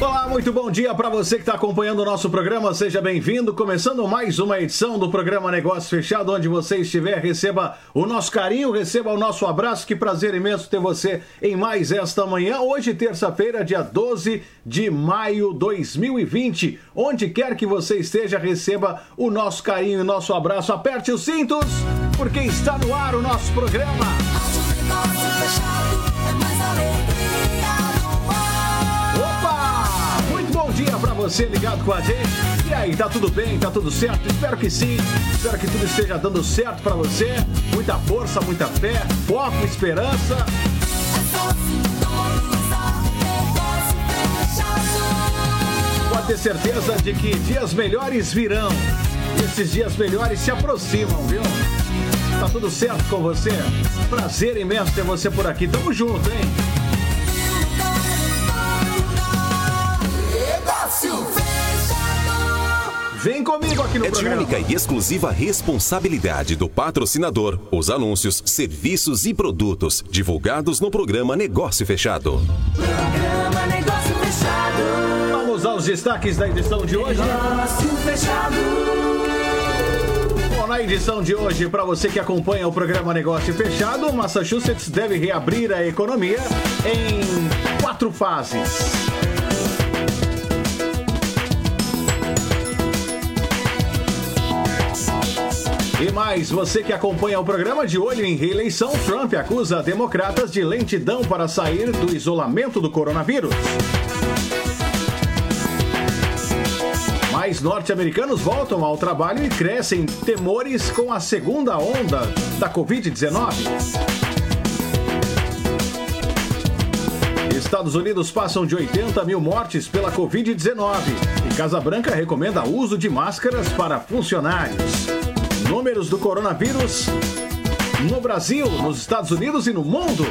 Olá, muito bom dia para você que está acompanhando o nosso programa. Seja bem-vindo. Começando mais uma edição do programa Negócio Fechado. Onde você estiver, receba o nosso carinho, receba o nosso abraço. Que prazer imenso ter você em mais esta manhã. Hoje, terça-feira, dia 12 de maio de 2020. Onde quer que você esteja, receba o nosso carinho e nosso abraço. Aperte os cintos, porque está no ar o nosso programa. Você ligado com a gente. E aí, tá tudo bem? Tá tudo certo? Espero que sim. Espero que tudo esteja dando certo para você. Muita força, muita fé, foco, esperança. Pode ter certeza de que dias melhores virão. Esses dias melhores se aproximam, viu? Tá tudo certo com você? Prazer imenso ter você por aqui. Tamo junto, hein? Vem comigo aqui no É de programa. única e exclusiva responsabilidade do patrocinador os anúncios, serviços e produtos divulgados no programa Negócio Fechado. Programa Negócio Fechado. Vamos aos destaques da edição de hoje. Negócio Fechado. Bom, na edição de hoje, para você que acompanha o programa Negócio Fechado, Massachusetts deve reabrir a economia em quatro fases. E mais, você que acompanha o programa de olho em reeleição, Trump acusa democratas de lentidão para sair do isolamento do coronavírus. Mais norte-americanos voltam ao trabalho e crescem temores com a segunda onda da Covid-19. Estados Unidos passam de 80 mil mortes pela Covid-19 e Casa Branca recomenda uso de máscaras para funcionários. Números do coronavírus no Brasil, nos Estados Unidos e no mundo.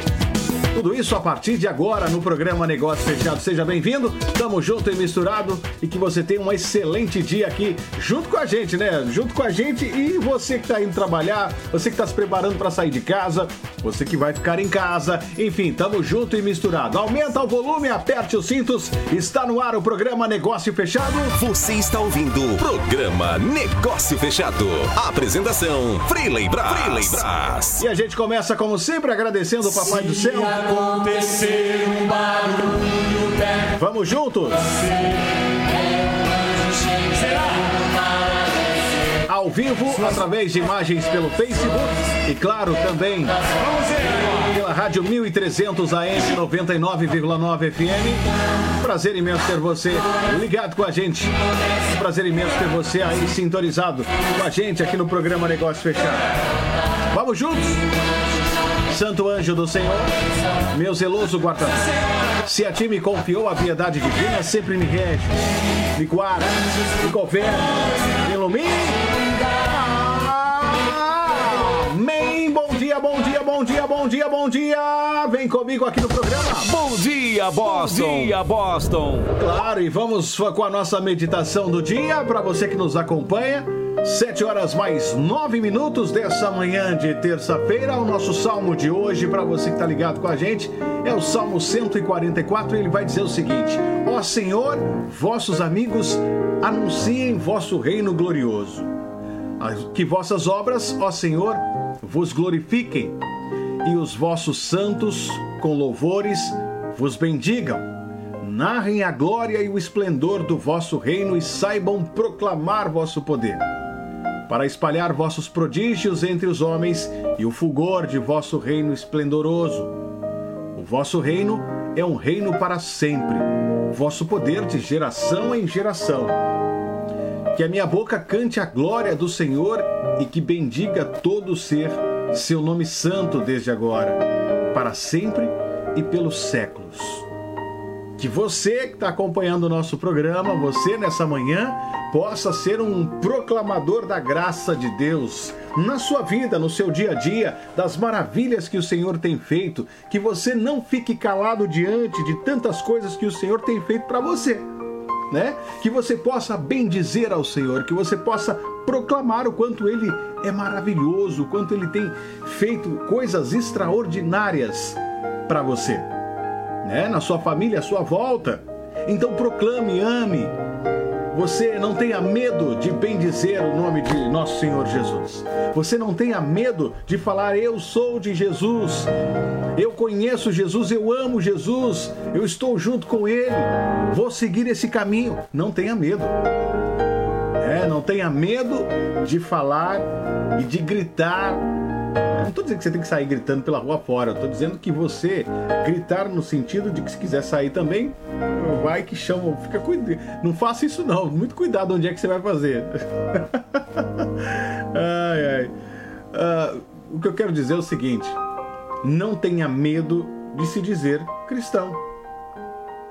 Tudo isso a partir de agora no programa Negócio Fechado. Seja bem-vindo, tamo junto e misturado e que você tenha um excelente dia aqui junto com a gente, né? Junto com a gente e você que tá indo trabalhar, você que tá se preparando para sair de casa, você que vai ficar em casa, enfim, tamo junto e misturado. Aumenta o volume, aperte os cintos, está no ar o programa Negócio Fechado. Você está ouvindo o programa Negócio Fechado. Apresentação Freeley Brás. Freeley Brás. E a gente começa como sempre agradecendo o Papai do Céu. Acontecer um barulho perto Vamos juntos? Ao vivo, através de imagens pelo Facebook e, claro, também pela Rádio 1300 AM 99,9 FM. Prazer imenso ter você ligado com a gente. Prazer imenso ter você aí sintonizado com a gente aqui no programa Negócio Fechado. Vamos juntos? Santo anjo do Senhor, meu zeloso guardador. Se a ti me confiou a piedade divina, sempre me rege, me guarda, me governa, me ilumine. Bom dia, bom dia. Vem comigo aqui no programa. Bom dia, Boston! Bom dia, Boston! Claro, e vamos com a nossa meditação do dia para você que nos acompanha. Sete horas mais nove minutos dessa manhã de terça-feira. O nosso salmo de hoje, para você que está ligado com a gente, é o Salmo 144. Ele vai dizer o seguinte: Ó Senhor, vossos amigos anunciem vosso reino glorioso. Que vossas obras, ó Senhor, vos glorifiquem e os vossos santos, com louvores, vos bendigam. Narrem a glória e o esplendor do vosso reino e saibam proclamar vosso poder, para espalhar vossos prodígios entre os homens e o fulgor de vosso reino esplendoroso. O vosso reino é um reino para sempre, vosso poder de geração em geração. Que a minha boca cante a glória do Senhor e que bendiga todo ser seu nome santo desde agora, para sempre e pelos séculos. Que você que está acompanhando o nosso programa, você nessa manhã, possa ser um proclamador da graça de Deus na sua vida, no seu dia a dia, das maravilhas que o Senhor tem feito. Que você não fique calado diante de tantas coisas que o Senhor tem feito para você. Né? Que você possa bendizer ao Senhor, que você possa proclamar o quanto Ele é maravilhoso, o quanto Ele tem feito coisas extraordinárias para você, né? Na sua família, à sua volta. Então proclame, ame. Você não tenha medo de bendizer o nome de nosso Senhor Jesus. Você não tenha medo de falar: Eu sou de Jesus. Eu conheço Jesus, eu amo Jesus. Eu estou junto com Ele. Vou seguir esse caminho. Não tenha medo. É, não tenha medo de falar e de gritar não estou dizendo que você tem que sair gritando pela rua fora. Estou dizendo que você gritar no sentido de que se quiser sair também, vai que chama. Fica cuidado. Não faça isso não. Muito cuidado onde é que você vai fazer. ai, ai. Uh, o que eu quero dizer é o seguinte: não tenha medo de se dizer cristão.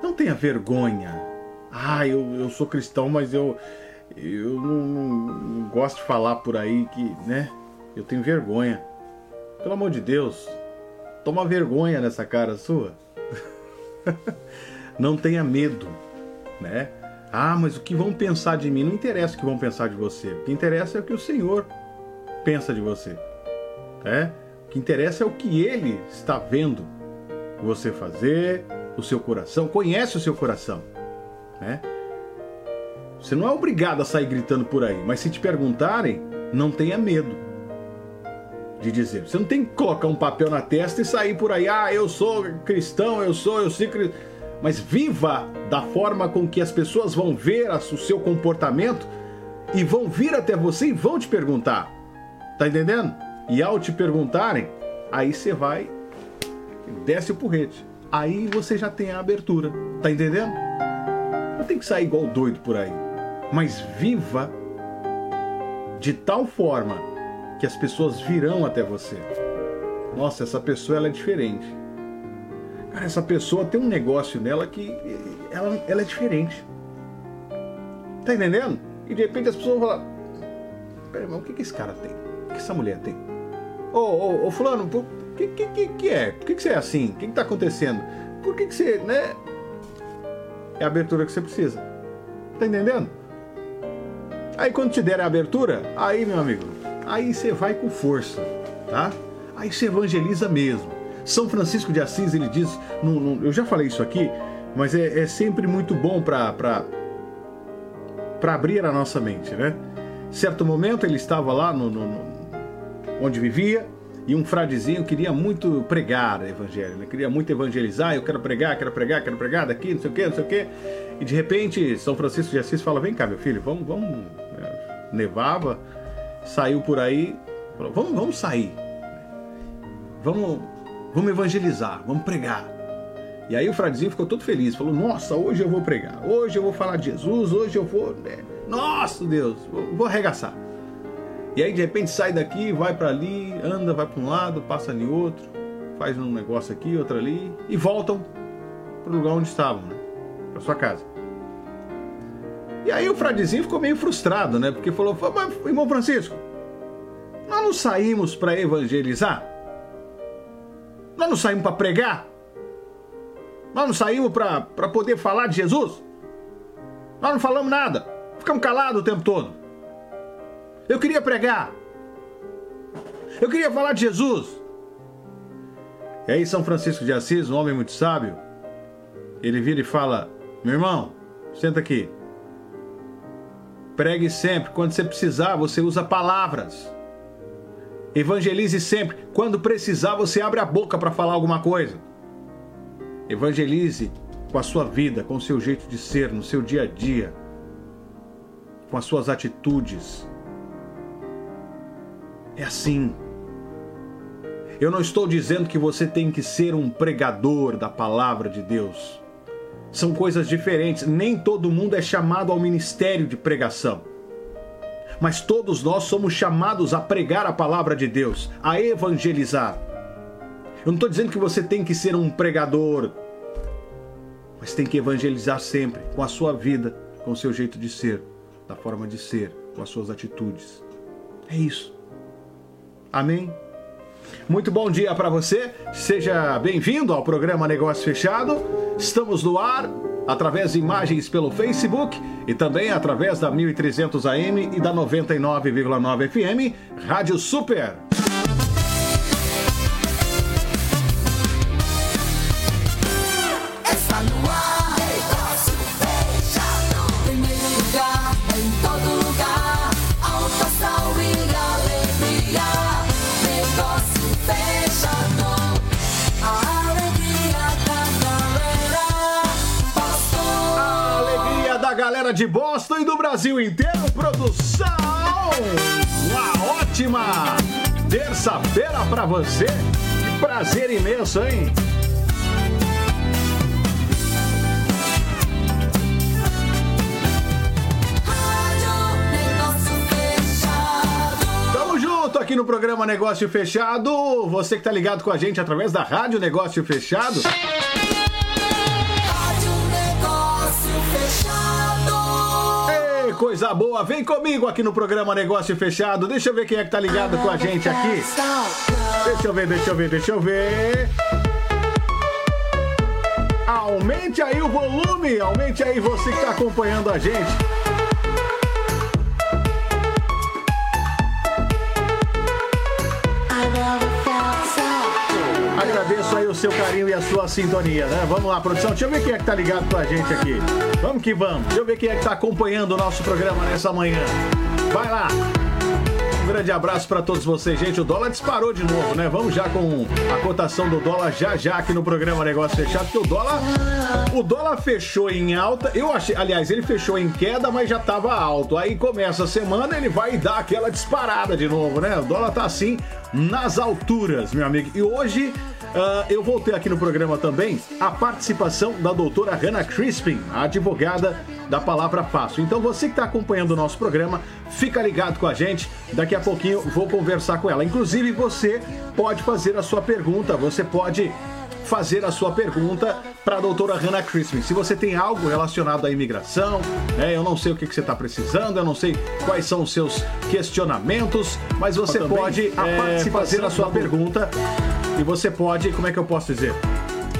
Não tenha vergonha. Ah, eu, eu sou cristão, mas eu, eu não, não, não gosto de falar por aí que, né? Eu tenho vergonha. Pelo amor de Deus, toma vergonha nessa cara sua. não tenha medo, né? Ah, mas o que vão pensar de mim? Não interessa o que vão pensar de você. O que interessa é o que o Senhor pensa de você. É? O que interessa é o que Ele está vendo você fazer, o seu coração, conhece o seu coração. Né? Você não é obrigado a sair gritando por aí, mas se te perguntarem, não tenha medo de dizer. Você não tem que colocar um papel na testa e sair por aí, ah, eu sou cristão, eu sou, eu sou cristão. Mas viva da forma com que as pessoas vão ver o seu comportamento e vão vir até você e vão te perguntar. Tá entendendo? E ao te perguntarem, aí você vai, desce o porrete. Aí você já tem a abertura. Tá entendendo? Não tem que sair igual doido por aí. Mas viva de tal forma que as pessoas virão até você. Nossa, essa pessoa ela é diferente. Cara, essa pessoa tem um negócio nela que ela, ela é diferente. Tá entendendo? E de repente as pessoas vão falar: Peraí, mas o que, que esse cara tem? O que essa mulher tem? Ô, ô, ô Fulano, o que, que, que, que é? Por que, que você é assim? O que, que tá acontecendo? Por que, que você, né? É a abertura que você precisa. Tá entendendo? Aí quando te der a abertura, aí, meu amigo, aí você vai com força, tá? Aí você evangeliza mesmo. São Francisco de Assis, ele diz, no, no, eu já falei isso aqui, mas é, é sempre muito bom para abrir a nossa mente, né? Certo momento ele estava lá no, no, onde vivia e um fradezinho queria muito pregar o evangelho, né? queria muito evangelizar, eu quero pregar, quero pregar, quero pregar daqui, não sei o que, não sei o que. E de repente São Francisco de Assis fala: vem cá, meu filho, vamos, vamos. É, nevava, saiu por aí, falou, vamos, vamos sair. Vamos, vamos evangelizar, vamos pregar. E aí o fradezinho ficou todo feliz, falou: Nossa, hoje eu vou pregar, hoje eu vou falar de Jesus, hoje eu vou. Né? Nossa Deus, vou arregaçar. E aí de repente sai daqui, vai para ali, anda, vai para um lado, passa ali outro, faz um negócio aqui, outro ali e voltam para o lugar onde estavam, né? para sua casa. E aí o fradezinho ficou meio frustrado, né? Porque falou: Mas, irmão Francisco, nós não saímos para evangelizar? Nós não saímos para pregar? Nós não saímos para poder falar de Jesus? Nós não falamos nada. Ficamos calados o tempo todo. Eu queria pregar. Eu queria falar de Jesus. E aí, São Francisco de Assis, um homem muito sábio, ele vira e fala: Meu irmão, senta aqui. Pregue sempre. Quando você precisar, você usa palavras. Evangelize sempre. Quando precisar, você abre a boca para falar alguma coisa. Evangelize com a sua vida, com o seu jeito de ser, no seu dia a dia, com as suas atitudes. É assim. Eu não estou dizendo que você tem que ser um pregador da palavra de Deus são coisas diferentes. Nem todo mundo é chamado ao ministério de pregação. Mas todos nós somos chamados a pregar a palavra de Deus, a evangelizar. Eu não estou dizendo que você tem que ser um pregador, mas tem que evangelizar sempre, com a sua vida, com o seu jeito de ser, da forma de ser, com as suas atitudes. É isso. Amém? Muito bom dia para você. Seja bem-vindo ao programa Negócio Fechado. Estamos no ar através de imagens pelo Facebook e também através da 1300 AM e da 99,9 FM, Rádio Super. Galera de Boston e do Brasil inteiro, produção! Uma ótima terça-feira pra você. Prazer imenso, hein? Junto aqui no programa Negócio Fechado. Você que tá ligado com a gente através da Rádio Negócio Fechado. Coisa boa, vem comigo aqui no programa Negócio Fechado. Deixa eu ver quem é que tá ligado com a gente aqui. Deixa eu ver, deixa eu ver, deixa eu ver. Aumente aí o volume, aumente aí você que tá acompanhando a gente. Agradeço aí o seu carinho e a sua sintonia, né? Vamos lá, produção. Deixa eu ver quem é que tá ligado com a gente aqui. Vamos que vamos. Deixa eu ver quem é que tá acompanhando o nosso programa nessa manhã. Vai lá. Um grande abraço para todos vocês, gente. O dólar disparou de novo, né? Vamos já com a cotação do dólar já já aqui no programa Negócio Fechado, porque o dólar o dólar fechou em alta. Eu achei, aliás, ele fechou em queda, mas já tava alto. Aí começa a semana, ele vai dar aquela disparada de novo, né? O dólar tá assim nas alturas, meu amigo. E hoje ah, eu voltei aqui no programa também a participação da doutora Hannah Crispin, a advogada da Palavra Fácil. Então você que está acompanhando o nosso programa, fica ligado com a gente. Daqui a pouquinho vou conversar com ela. Inclusive você pode fazer a sua pergunta, você pode fazer a sua pergunta para a doutora Hannah Crispin. Se você tem algo relacionado à imigração, né, eu não sei o que, que você está precisando, eu não sei quais são os seus questionamentos, mas você Também pode é, fazer a sua pergunta e você pode, como é que eu posso dizer?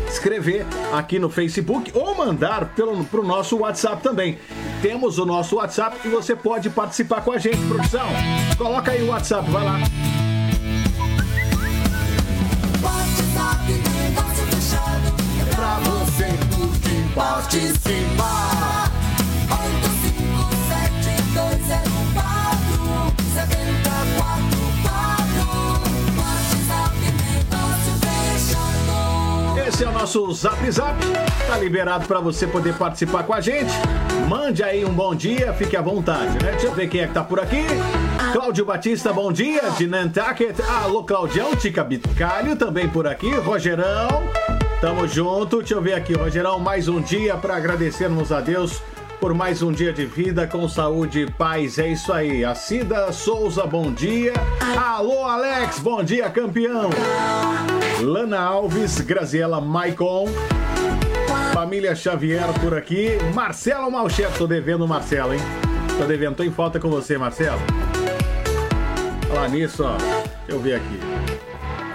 Escrever aqui no Facebook ou mandar pelo, pro nosso WhatsApp também. Temos o nosso WhatsApp e você pode participar com a gente, produção. Coloca aí o WhatsApp, vai lá. Nosso Zap Zap. Tá liberado para você poder participar com a gente. Mande aí um bom dia, fique à vontade, né? Deixa eu ver quem é que tá por aqui. Cláudio Batista, bom dia, de Nantucket. Alô, Claudião, Tica Bicalho, também por aqui. Rogerão, tamo junto. Deixa eu ver aqui, Rogerão, mais um dia para agradecermos a Deus por mais um dia de vida com saúde e paz. É isso aí. A Cida Souza, bom dia. Alô, Alex, bom dia, campeão. Lana Alves, Graziela Maicon, família Xavier por aqui, Marcelo Malchefe, tô devendo o Marcelo, hein? Tô devendo, tô em falta com você, Marcelo. Falar nisso, ó, deixa eu ver aqui.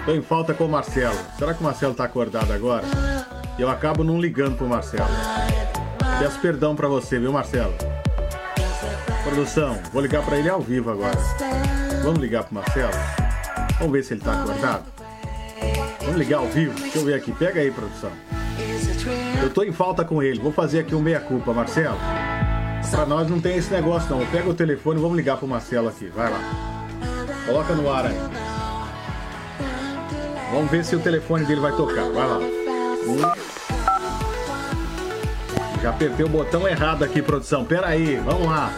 Tô em falta com o Marcelo. Será que o Marcelo tá acordado agora? Eu acabo não ligando pro Marcelo. Peço perdão pra você, viu, Marcelo? Produção, vou ligar pra ele ao vivo agora. Vamos ligar pro Marcelo? Vamos ver se ele tá acordado. Vamos ligar ao vivo? Deixa eu ver aqui. Pega aí, produção. Eu tô em falta com ele. Vou fazer aqui um meia-culpa, Marcelo. Pra nós não tem esse negócio, não. Pega o telefone vamos ligar pro Marcelo aqui. Vai lá. Coloca no ar aí. Vamos ver se o telefone dele vai tocar. Vai lá. Um. Já apertei o botão errado aqui, produção. Pera aí. Vamos lá.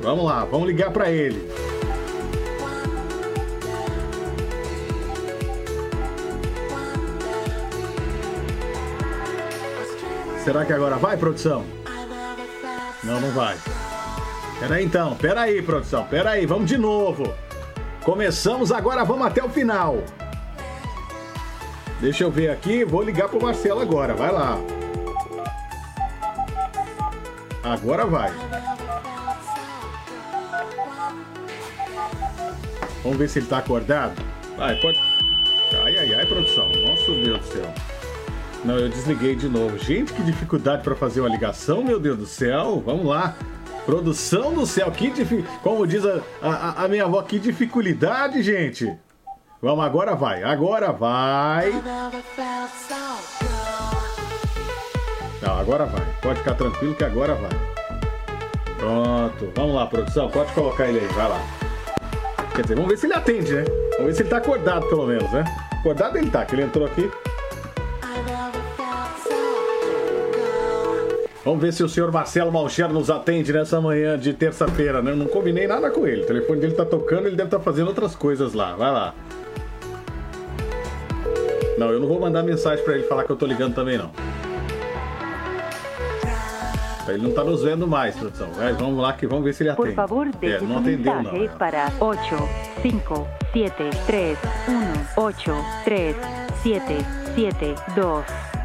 Vamos lá. Vamos ligar pra ele. Será que agora vai, produção? Não, não vai. Pera aí então, pera aí, produção, pera aí, vamos de novo. Começamos agora, vamos até o final. Deixa eu ver aqui, vou ligar pro Marcelo agora, vai lá. Agora vai. Vamos ver se ele tá acordado. Vai, pode. Ai, ai, ai, produção. Nossa, Deus do céu. Não, eu desliguei de novo. Gente, que dificuldade para fazer uma ligação, meu Deus do céu. Vamos lá. Produção do céu, que difi... como diz a, a, a minha avó, que dificuldade, gente. Vamos, agora vai, agora vai. Não, agora vai. Pode ficar tranquilo que agora vai. Pronto, vamos lá, produção. Pode colocar ele aí, vai lá. Quer dizer, vamos ver se ele atende, né? Vamos ver se ele tá acordado, pelo menos, né? Acordado ele tá, que ele entrou aqui. Vamos ver se o senhor Marcelo Malcher nos atende nessa manhã de terça-feira, né? Eu não combinei nada com ele. O telefone dele tá tocando, ele deve estar tá fazendo outras coisas lá. Vai lá. Não, eu não vou mandar mensagem para ele falar que eu tô ligando também, não. Ele não tá nos vendo mais, produção. Mas vamos lá que vamos ver se ele atende. Por favor, deixe é, não atendeu, não. para 8, 5, 7, 3, 1, 8, 3, 7, 7, 2.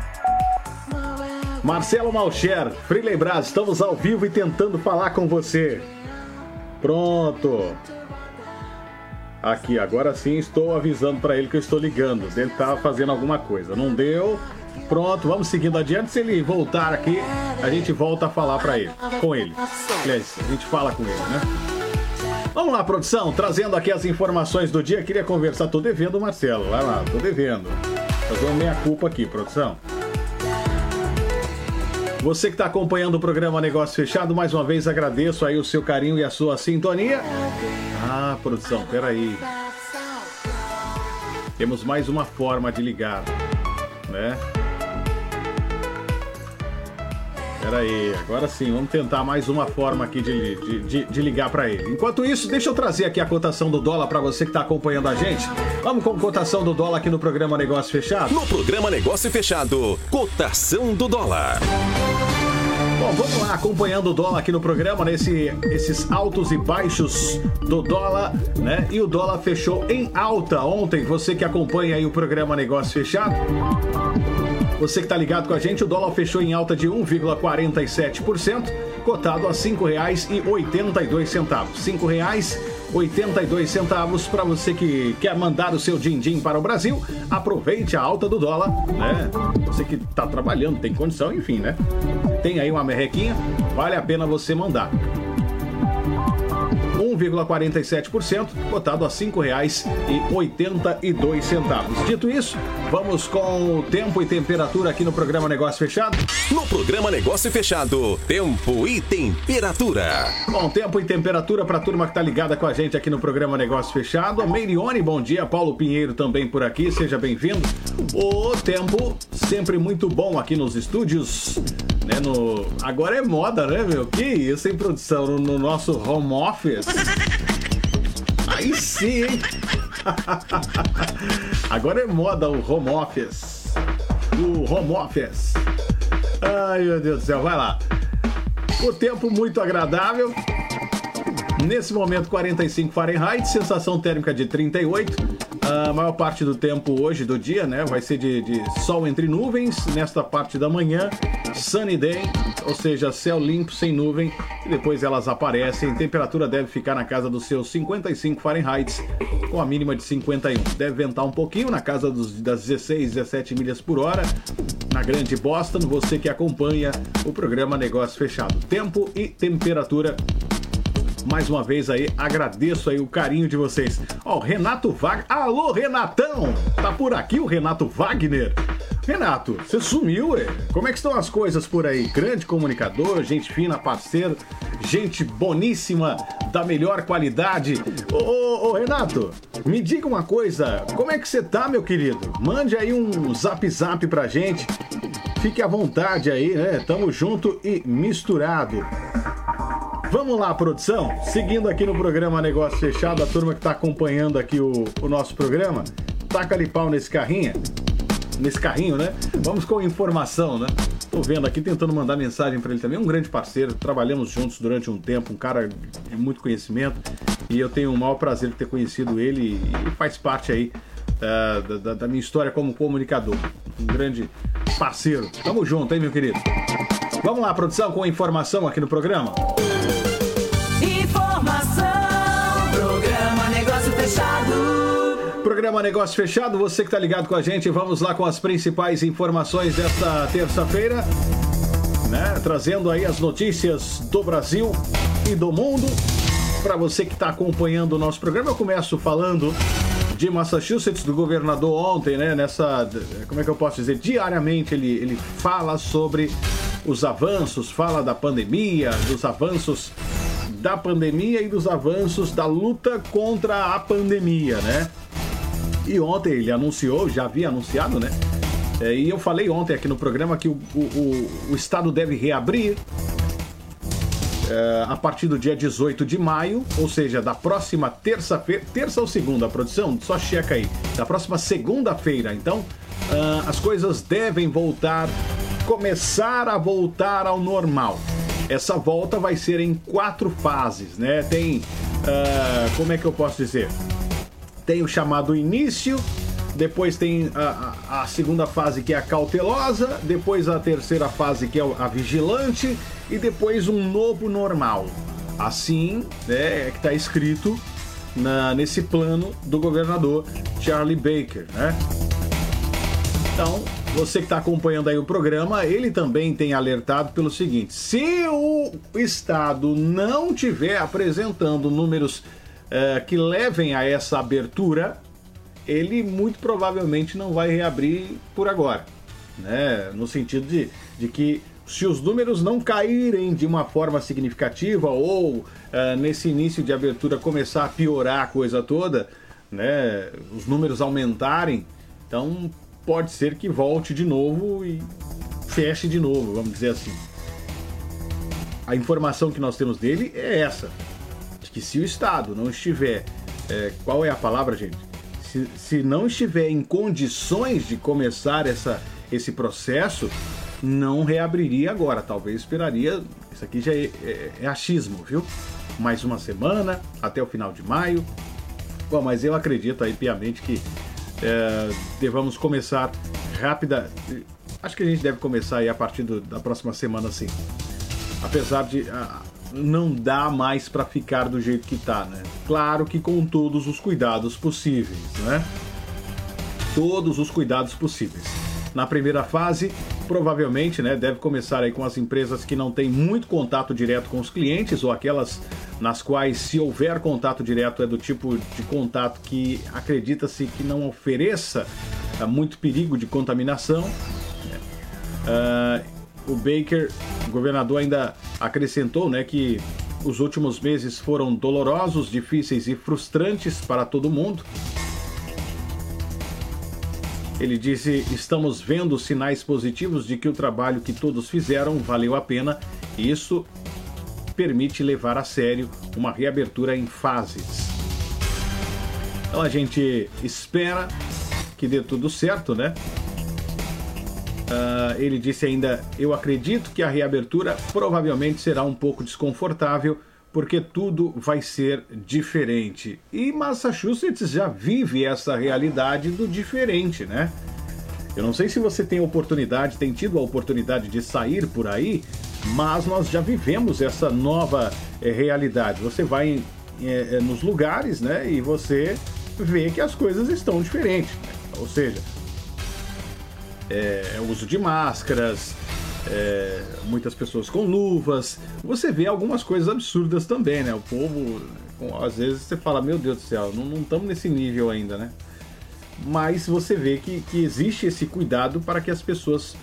Marcelo Malcher, Freeley estamos ao vivo e tentando falar com você. Pronto. Aqui, agora sim estou avisando para ele que eu estou ligando. Ele tá fazendo alguma coisa. Não deu. Pronto, vamos seguindo adiante. Se ele voltar aqui, a gente volta a falar para ele, com ele. Aliás, a gente fala com ele, né? Vamos lá, produção, trazendo aqui as informações do dia. Queria conversar, tô devendo, Marcelo. Vai lá, tô devendo. Fazer uma meia culpa aqui, produção. Você que está acompanhando o programa Negócio Fechado, mais uma vez agradeço aí o seu carinho e a sua sintonia. Ah, produção, peraí. Temos mais uma forma de ligar, né? Peraí, agora sim, vamos tentar mais uma forma aqui de, de, de, de ligar para ele. Enquanto isso, deixa eu trazer aqui a cotação do dólar para você que está acompanhando a gente. Vamos com a cotação do dólar aqui no programa Negócio Fechado? No programa Negócio Fechado, cotação do dólar. Bom, vamos lá, acompanhando o dólar aqui no programa, nesse, esses altos e baixos do dólar, né? E o dólar fechou em alta ontem. Você que acompanha aí o programa Negócio Fechado, você que está ligado com a gente, o dólar fechou em alta de 1,47%, cotado a R$ 5,82. R$ 5,82 para você que quer mandar o seu din-din para o Brasil. Aproveite a alta do dólar, né? Você que está trabalhando, tem condição, enfim, né? Tem aí uma merrequinha, vale a pena você mandar. 1,47%, cotado a R$ 5,82. Dito isso, vamos com o tempo e temperatura aqui no programa Negócio Fechado. No programa Negócio Fechado, tempo e temperatura. Bom, tempo e temperatura para a turma que está ligada com a gente aqui no programa Negócio Fechado. A Meirione, bom dia. Paulo Pinheiro também por aqui, seja bem-vindo. O tempo sempre muito bom aqui nos estúdios. Né, no... Agora é moda, né, meu? Que isso, em produção? No, no nosso home office. Aí sim, hein? Agora é moda o home office. O home office. Ai, meu Deus do céu, vai lá. O tempo muito agradável. Nesse momento, 45 Fahrenheit, sensação térmica de 38. A maior parte do tempo hoje do dia, né, vai ser de, de sol entre nuvens. Nesta parte da manhã, sunny day, ou seja, céu limpo, sem nuvem. E depois elas aparecem. Temperatura deve ficar na casa dos seus 55 Fahrenheit, com a mínima de 51. Deve ventar um pouquinho na casa dos, das 16, 17 milhas por hora. Na grande Boston, você que acompanha o programa Negócio Fechado. Tempo e temperatura mais uma vez aí, agradeço aí o carinho de vocês. Ó, o Renato Wagner. Alô, Renatão! Tá por aqui o Renato Wagner? Renato, você sumiu, ué. Como é que estão as coisas por aí? Grande comunicador, gente fina, parceiro, gente boníssima, da melhor qualidade. Ô, ô, ô, Renato, me diga uma coisa, como é que você tá, meu querido? Mande aí um zap zap pra gente. Fique à vontade aí, né? Tamo junto e misturado. Vamos lá, produção. Seguindo aqui no programa Negócio Fechado, a turma que está acompanhando aqui o, o nosso programa, taca ali pau nesse carrinho, nesse carrinho, né? Vamos com informação, né? Tô vendo aqui, tentando mandar mensagem para ele também. Um grande parceiro, trabalhamos juntos durante um tempo, um cara de muito conhecimento. E eu tenho o maior prazer de ter conhecido ele e faz parte aí uh, da, da minha história como comunicador. Um grande parceiro. Tamo junto, hein, meu querido? Vamos lá, produção, com informação aqui no programa. Programa Negócio Fechado, você que está ligado com a gente, vamos lá com as principais informações desta terça-feira, né? Trazendo aí as notícias do Brasil e do mundo. Para você que está acompanhando o nosso programa, eu começo falando de Massachusetts, do governador ontem, né? Nessa, como é que eu posso dizer? Diariamente ele, ele fala sobre os avanços, fala da pandemia, dos avanços da pandemia e dos avanços da luta contra a pandemia, né? E ontem ele anunciou, já havia anunciado, né? É, e eu falei ontem aqui no programa que o, o, o Estado deve reabrir a partir do dia 18 de maio, ou seja, da próxima terça-feira, terça ou segunda, produção, só checa aí, da próxima segunda-feira. Então, uh, as coisas devem voltar, começar a voltar ao normal. Essa volta vai ser em quatro fases, né? Tem, uh, como é que eu posso dizer? Tem o chamado início, depois tem a, a, a, segunda fase que é a cautelosa, depois a terceira fase que é a vigilante e depois um novo normal. Assim né, é que está escrito na, nesse plano do governador Charlie Baker, né? Então, você que está acompanhando aí o programa, ele também tem alertado pelo seguinte: se o Estado não tiver apresentando números eh, que levem a essa abertura, ele muito provavelmente não vai reabrir por agora. Né? No sentido de, de que se os números não caírem de uma forma significativa ou uh, nesse início de abertura começar a piorar a coisa toda, né, os números aumentarem, então pode ser que volte de novo e feche de novo, vamos dizer assim. A informação que nós temos dele é essa, de que se o Estado não estiver, é, qual é a palavra, gente? se, se não estiver em condições de começar essa, esse processo, não reabriria agora. Talvez esperaria. Isso aqui já é, é, é, achismo, viu? Mais uma semana, até o final de maio. Bom, mas eu acredito aí piamente que é, devamos começar rápida. Acho que a gente deve começar aí a partir do, da próxima semana, sim. Apesar de. A, não dá mais para ficar do jeito que tá, né? Claro que com todos os cuidados possíveis, né? Todos os cuidados possíveis. Na primeira fase, provavelmente, né, deve começar aí com as empresas que não têm muito contato direto com os clientes ou aquelas nas quais, se houver contato direto, é do tipo de contato que acredita-se que não ofereça uh, muito perigo de contaminação. Uh, o Baker, o governador, ainda acrescentou né, que os últimos meses foram dolorosos, difíceis e frustrantes para todo mundo. Ele disse: Estamos vendo sinais positivos de que o trabalho que todos fizeram valeu a pena e isso permite levar a sério uma reabertura em fases. Então a gente espera que dê tudo certo, né? Uh, ele disse ainda: Eu acredito que a reabertura provavelmente será um pouco desconfortável, porque tudo vai ser diferente. E Massachusetts já vive essa realidade do diferente, né? Eu não sei se você tem oportunidade, tem tido a oportunidade de sair por aí, mas nós já vivemos essa nova eh, realidade. Você vai eh, nos lugares, né, e você vê que as coisas estão diferentes. Ou seja, é, uso de máscaras, é, muitas pessoas com luvas. Você vê algumas coisas absurdas também, né? O povo, às vezes você fala, meu Deus do céu, não estamos nesse nível ainda, né? Mas você vê que, que existe esse cuidado para que as pessoas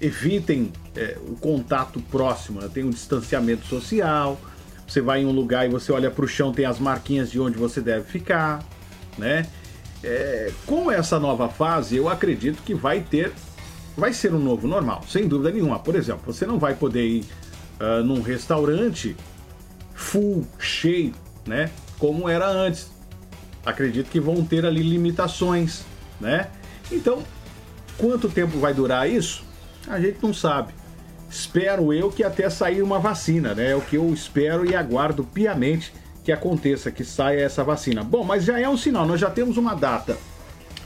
evitem é, o contato próximo, né? tem um distanciamento social. Você vai em um lugar e você olha para o chão, tem as marquinhas de onde você deve ficar, né? É, com essa nova fase, eu acredito que vai ter, vai ser um novo normal, sem dúvida nenhuma. Por exemplo, você não vai poder ir uh, num restaurante full, cheio, né? Como era antes. Acredito que vão ter ali limitações, né? Então, quanto tempo vai durar isso? A gente não sabe. Espero eu que até sair uma vacina, né? É o que eu espero e aguardo piamente que aconteça, que saia essa vacina. Bom, mas já é um sinal, nós já temos uma data.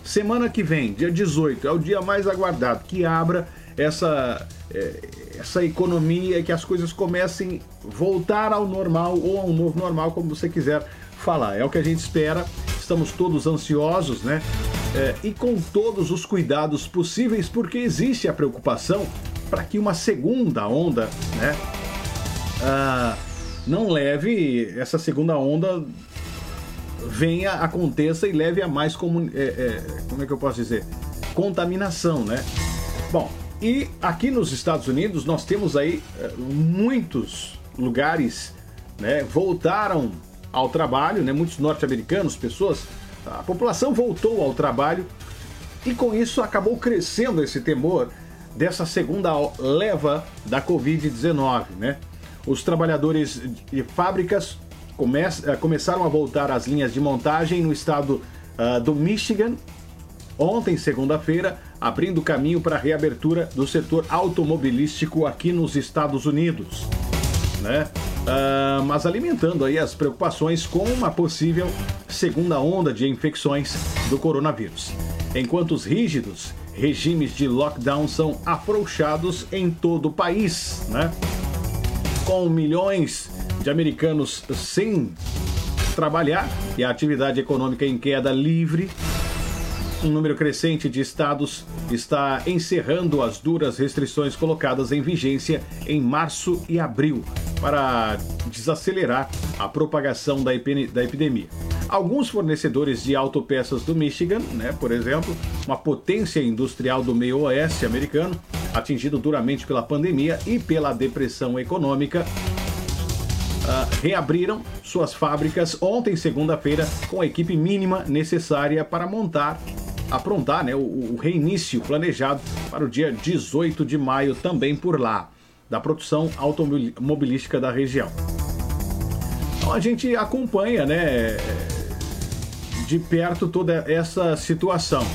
Semana que vem, dia 18, é o dia mais aguardado, que abra essa, é, essa economia e que as coisas comecem a voltar ao normal ou ao novo normal, como você quiser falar. É o que a gente espera, estamos todos ansiosos, né? É, e com todos os cuidados possíveis, porque existe a preocupação para que uma segunda onda, né? Ah, não leve essa segunda onda venha, aconteça e leve a mais como, é, é, como é que eu posso dizer? Contaminação, né? Bom, e aqui nos Estados Unidos nós temos aí é, muitos lugares, né? Voltaram ao trabalho, né? Muitos norte-americanos, pessoas, a população voltou ao trabalho E com isso acabou crescendo esse temor dessa segunda leva da Covid-19, né? Os trabalhadores de fábricas come eh, começaram a voltar às linhas de montagem no estado uh, do Michigan ontem, segunda-feira, abrindo caminho para a reabertura do setor automobilístico aqui nos Estados Unidos. Né? Uh, mas alimentando aí as preocupações com uma possível segunda onda de infecções do coronavírus. Enquanto os rígidos regimes de lockdown são afrouxados em todo o país, né? Com milhões de americanos sem trabalhar e a atividade econômica em queda livre, um número crescente de estados está encerrando as duras restrições colocadas em vigência em março e abril para desacelerar a propagação da, epidemia. Alguns fornecedores de autopeças do Michigan, né, por exemplo, uma potência industrial do meio oeste americano, atingido duramente pela pandemia e pela depressão econômica, uh, reabriram suas fábricas ontem, segunda-feira, com a equipe mínima necessária para montar aprontar né, o, o reinício planejado para o dia 18 de maio, também por lá, da produção automobilística da região. Então a gente acompanha né, de perto toda essa situação.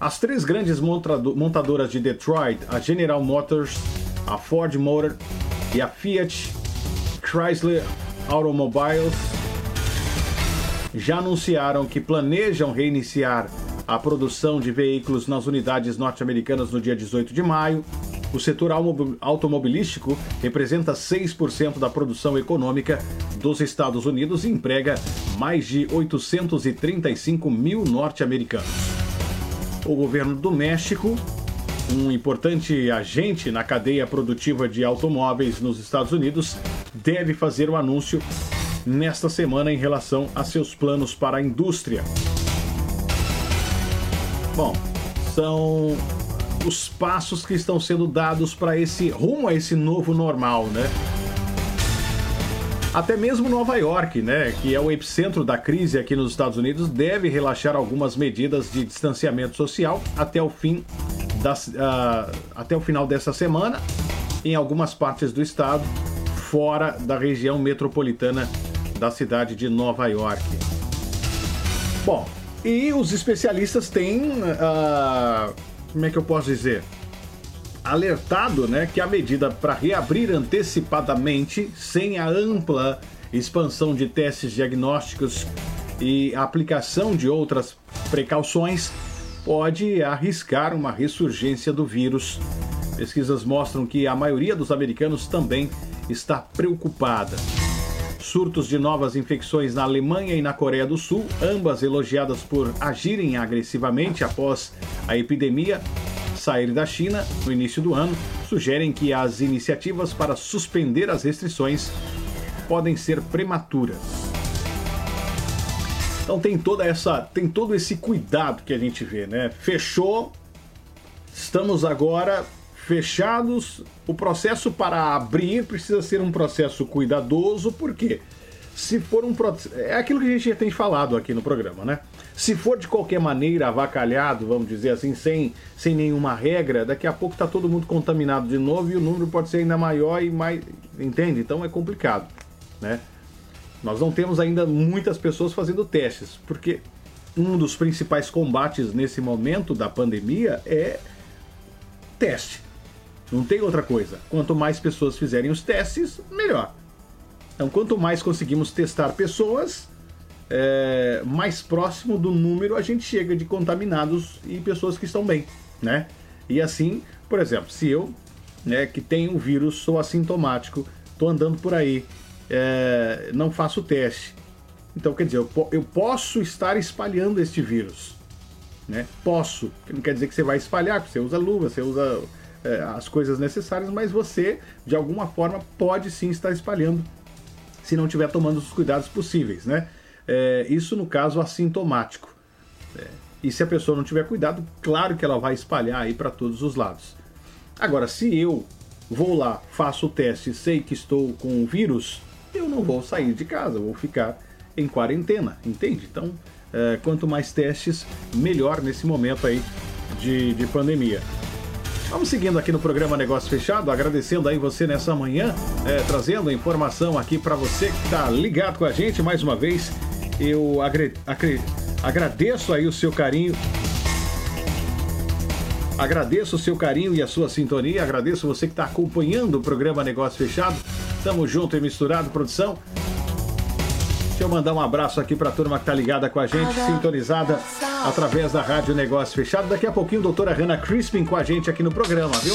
As três grandes montadoras de Detroit, a General Motors, a Ford Motor e a Fiat Chrysler Automobiles, já anunciaram que planejam reiniciar a produção de veículos nas unidades norte-americanas no dia 18 de maio. O setor automobilístico representa 6% da produção econômica dos Estados Unidos e emprega mais de 835 mil norte-americanos. O governo do México, um importante agente na cadeia produtiva de automóveis nos Estados Unidos, deve fazer o anúncio nesta semana em relação a seus planos para a indústria. Bom, são os passos que estão sendo dados para esse rumo a esse novo normal, né? Até mesmo Nova York, né, que é o epicentro da crise aqui nos Estados Unidos, deve relaxar algumas medidas de distanciamento social até o fim das, uh, até o final dessa semana em algumas partes do estado, fora da região metropolitana da cidade de Nova York. Bom, e os especialistas têm, uh, como é que eu posso dizer, alertado, né, que a medida para reabrir antecipadamente, sem a ampla expansão de testes diagnósticos e aplicação de outras precauções, pode arriscar uma ressurgência do vírus. Pesquisas mostram que a maioria dos americanos também está preocupada surtos de novas infecções na Alemanha e na Coreia do Sul, ambas elogiadas por agirem agressivamente após a epidemia sair da China no início do ano, sugerem que as iniciativas para suspender as restrições podem ser prematuras. Então tem toda essa, tem todo esse cuidado que a gente vê, né? Fechou, estamos agora fechados. O processo para abrir precisa ser um processo cuidadoso, porque se for um é aquilo que a gente já tem falado aqui no programa, né? Se for de qualquer maneira avacalhado, vamos dizer assim, sem, sem nenhuma regra, daqui a pouco está todo mundo contaminado de novo e o número pode ser ainda maior e mais, entende? Então é complicado, né? Nós não temos ainda muitas pessoas fazendo testes, porque um dos principais combates nesse momento da pandemia é teste. Não tem outra coisa. Quanto mais pessoas fizerem os testes, melhor. Então, quanto mais conseguimos testar pessoas, é, mais próximo do número a gente chega de contaminados e pessoas que estão bem, né? E assim, por exemplo, se eu, né, que tenho o vírus, sou assintomático, estou andando por aí, é, não faço teste. Então, quer dizer, eu, eu posso estar espalhando este vírus, né? Posso, não quer dizer que você vai espalhar, você usa luva, você usa é, as coisas necessárias, mas você, de alguma forma, pode sim estar espalhando se não estiver tomando os cuidados possíveis, né? É, isso no caso assintomático. É, e se a pessoa não tiver cuidado, claro que ela vai espalhar aí para todos os lados. Agora, se eu vou lá, faço o teste, sei que estou com o vírus, eu não vou sair de casa, vou ficar em quarentena, entende? Então, é, quanto mais testes, melhor nesse momento aí de, de pandemia. Vamos seguindo aqui no programa Negócio Fechado, agradecendo aí você nessa manhã, é, trazendo informação aqui para você que está ligado com a gente mais uma vez. Eu agre, agre, agradeço aí o seu carinho. Agradeço o seu carinho e a sua sintonia. Agradeço você que está acompanhando o programa Negócio Fechado. Tamo junto e misturado, produção. Deixa eu mandar um abraço aqui para a turma que está ligada com a gente, sintonizada através da Rádio Negócio Fechado. Daqui a pouquinho, doutora Hanna Crispin com a gente aqui no programa, viu?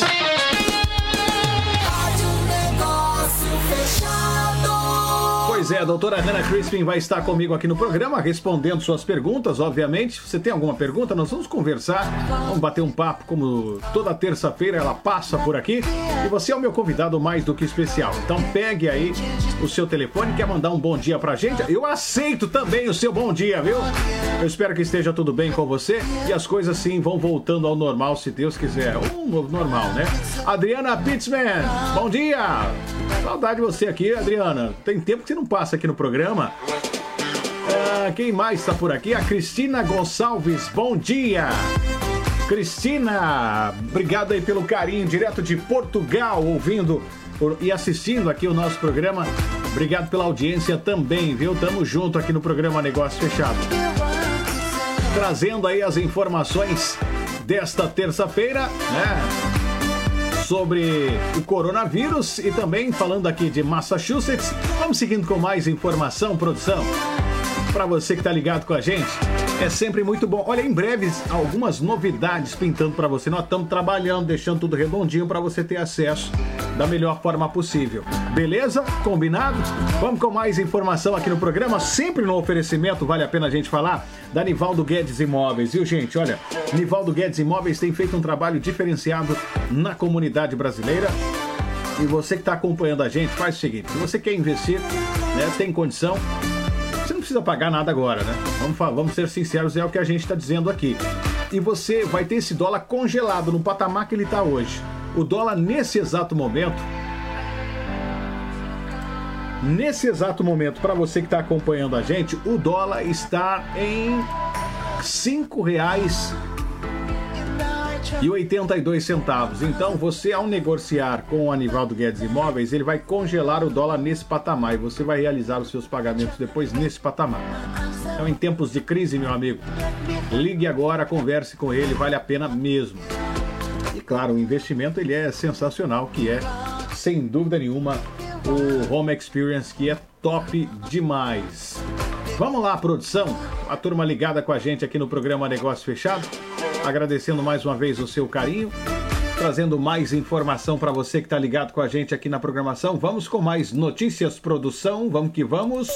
Pois é, a doutora Hannah Crispin vai estar comigo aqui no programa, respondendo suas perguntas, obviamente. Se você tem alguma pergunta, nós vamos conversar, vamos bater um papo, como toda terça-feira ela passa por aqui. E você é o meu convidado mais do que especial. Então pegue aí o seu telefone, quer mandar um bom dia pra gente? Eu aceito também o seu bom dia, viu? Eu espero que esteja tudo bem com você e as coisas sim vão voltando ao normal, se Deus quiser. Um novo normal, né? Adriana Pitzman, bom dia! Saudade de você aqui, Adriana. Tem tempo que você não passa aqui no programa. Ah, quem mais está por aqui? A Cristina Gonçalves, bom dia! Cristina, obrigado aí pelo carinho, direto de Portugal, ouvindo e assistindo aqui o nosso programa. Obrigado pela audiência também, viu? Tamo junto aqui no programa Negócio Fechado. Trazendo aí as informações desta terça-feira, né? Sobre o coronavírus e também falando aqui de Massachusetts. Vamos seguindo com mais informação, produção. Para você que está ligado com a gente, é sempre muito bom. Olha, em breve algumas novidades pintando para você. Nós estamos trabalhando, deixando tudo redondinho para você ter acesso da melhor forma possível. Beleza? Combinado? Vamos com mais informação aqui no programa, sempre no oferecimento, vale a pena a gente falar, da Nivaldo Guedes Imóveis, viu gente? Olha, Nivaldo Guedes Imóveis tem feito um trabalho diferenciado na comunidade brasileira. E você que está acompanhando a gente, faz o seguinte: se você quer investir, né, tem condição, precisa pagar nada agora, né? Vamos, vamos ser sinceros, é o que a gente está dizendo aqui. E você vai ter esse dólar congelado no patamar que ele está hoje. O dólar, nesse exato momento, nesse exato momento, para você que está acompanhando a gente, o dólar está em R$ 5,00 e 82 centavos. Então, você ao negociar com o Anivaldo Guedes Imóveis, ele vai congelar o dólar nesse patamar e você vai realizar os seus pagamentos depois nesse patamar. Então, em tempos de crise, meu amigo, ligue agora, converse com ele, vale a pena mesmo. E claro, o investimento ele é sensacional, que é sem dúvida nenhuma o Home Experience que é top demais. Vamos lá, produção, a turma ligada com a gente aqui no programa Negócio Fechado, agradecendo mais uma vez o seu carinho, trazendo mais informação para você que está ligado com a gente aqui na programação. Vamos com mais notícias, produção, vamos que vamos.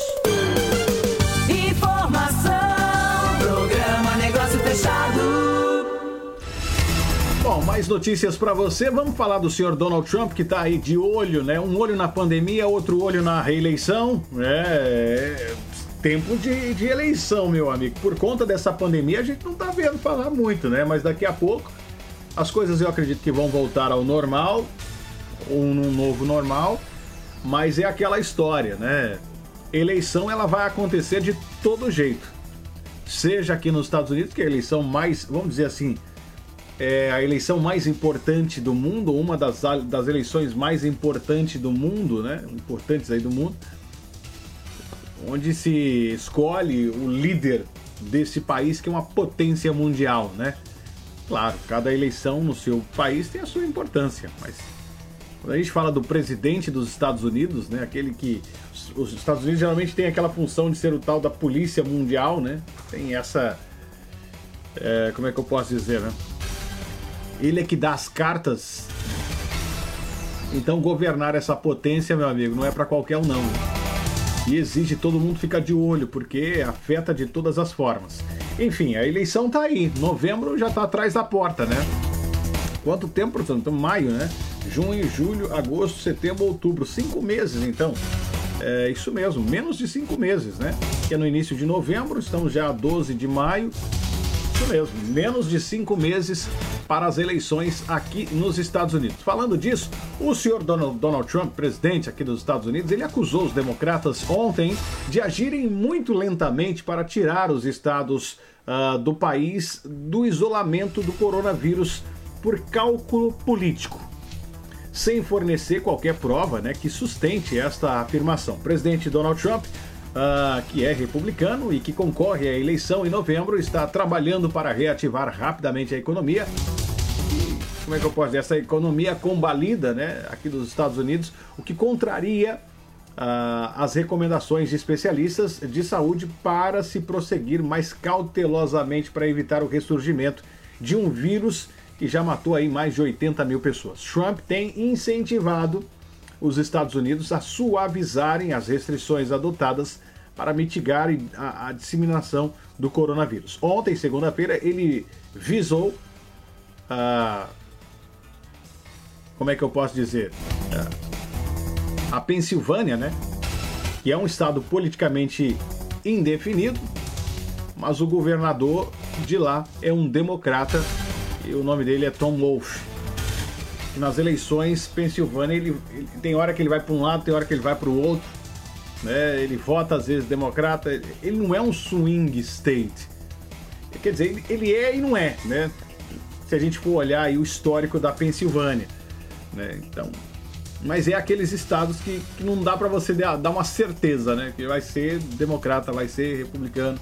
Informação, programa Negócio Fechado. Bom, mais notícias para você. Vamos falar do senhor Donald Trump, que está aí de olho, né? Um olho na pandemia, outro olho na reeleição. É. Tempo de, de eleição, meu amigo. Por conta dessa pandemia, a gente não tá vendo falar muito, né? Mas daqui a pouco as coisas eu acredito que vão voltar ao normal, ou num novo normal. Mas é aquela história, né? Eleição ela vai acontecer de todo jeito. Seja aqui nos Estados Unidos, que é a eleição mais, vamos dizer assim, é a eleição mais importante do mundo, uma das, das eleições mais importantes do mundo, né? Importantes aí do mundo, onde se escolhe o líder desse país que é uma potência mundial, né? Claro, cada eleição no seu país tem a sua importância, mas quando a gente fala do presidente dos Estados Unidos, né? Aquele que os Estados Unidos geralmente tem aquela função de ser o tal da polícia mundial, né? Tem essa, é, como é que eu posso dizer, né? Ele é que dá as cartas. Então governar essa potência, meu amigo, não é para qualquer um não. E exige todo mundo ficar de olho, porque afeta de todas as formas. Enfim, a eleição tá aí. Novembro já tá atrás da porta, né? Quanto tempo, portanto? Estamos maio, né? Junho, julho, agosto, setembro, outubro. Cinco meses, então. É isso mesmo, menos de cinco meses, né? Que é no início de novembro, estamos já a 12 de maio. Isso mesmo, menos de cinco meses para as eleições aqui nos Estados Unidos. Falando disso, o senhor Donald, Trump, presidente aqui dos Estados Unidos, ele acusou os democratas ontem de agirem muito lentamente para tirar os estados uh, do país do isolamento do coronavírus por cálculo político sem fornecer qualquer prova né, que sustente esta afirmação. O presidente Donald Trump uh, que é republicano e que concorre à eleição em novembro, está trabalhando para reativar rapidamente a economia. Como é que eu posso dizer? Essa economia combalida né, aqui dos Estados Unidos, o que contraria uh, as recomendações de especialistas de saúde para se prosseguir mais cautelosamente para evitar o ressurgimento de um vírus que já matou aí mais de 80 mil pessoas. Trump tem incentivado os Estados Unidos a suavizarem as restrições adotadas para mitigar a, a disseminação do coronavírus. Ontem, segunda-feira, ele visou a. Como é que eu posso dizer? A Pensilvânia, né? Que é um estado politicamente indefinido, mas o governador de lá é um democrata e o nome dele é Tom Wolf nas eleições, Pensilvânia, ele, ele, tem hora que ele vai para um lado, tem hora que ele vai para o outro. Né? Ele vota às vezes democrata. Ele não é um swing state. Quer dizer, ele, é e não é, né? Se a gente for olhar aí o histórico da Pensilvânia, né? Então, mas é aqueles estados que, que não dá para você dar, dar uma certeza, né? Que vai ser democrata, vai ser republicano.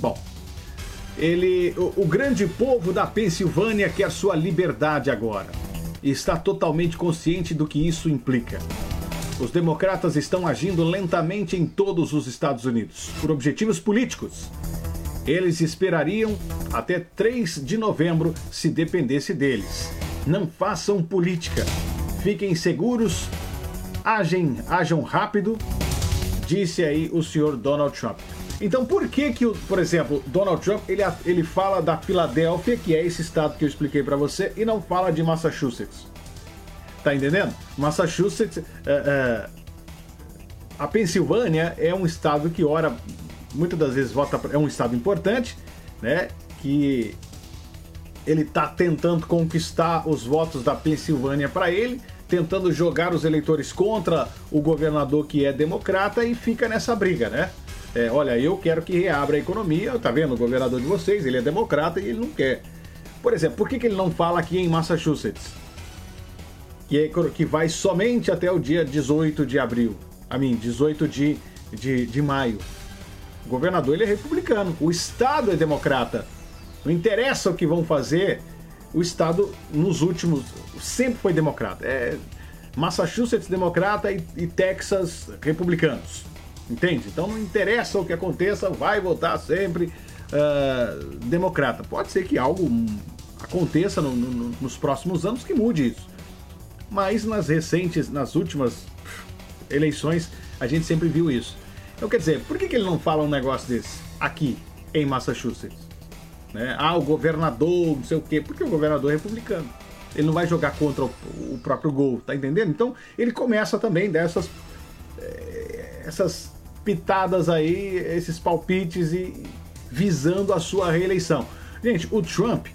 Bom, ele, o, o grande povo da Pensilvânia quer sua liberdade agora e está totalmente consciente do que isso implica. Os democratas estão agindo lentamente em todos os Estados Unidos, por objetivos políticos. Eles esperariam até 3 de novembro se dependesse deles. Não façam política. Fiquem seguros, agem, ajam rápido, disse aí o senhor Donald Trump. Então por que que, por exemplo, Donald Trump, ele, ele fala da Filadélfia, que é esse estado que eu expliquei para você, e não fala de Massachusetts? Tá entendendo? Massachusetts, é, é, a Pensilvânia é um estado que ora, muitas das vezes vota, é um estado importante, né? Que ele tá tentando conquistar os votos da Pensilvânia para ele, tentando jogar os eleitores contra o governador que é democrata e fica nessa briga, né? É, olha, eu quero que reabra a economia, tá vendo? O governador de vocês, ele é democrata e ele não quer. Por exemplo, por que, que ele não fala aqui em Massachusetts? Que, é, que vai somente até o dia 18 de abril. A mim, 18 de, de, de maio. O governador ele é republicano, o Estado é democrata. Não interessa o que vão fazer, o Estado nos últimos sempre foi democrata. É Massachusetts democrata e, e Texas republicanos. Entende? Então não interessa o que aconteça, vai votar sempre uh, democrata. Pode ser que algo aconteça no, no, nos próximos anos que mude isso. Mas nas recentes, nas últimas eleições, a gente sempre viu isso. Então quer dizer, por que, que ele não fala um negócio desse aqui em Massachusetts? Né? Ah, o governador, não sei o quê. Porque o governador é republicano. Ele não vai jogar contra o, o próprio gol, tá entendendo? Então ele começa também dessas. É, essas pitadas aí, esses palpites e visando a sua reeleição. Gente, o Trump,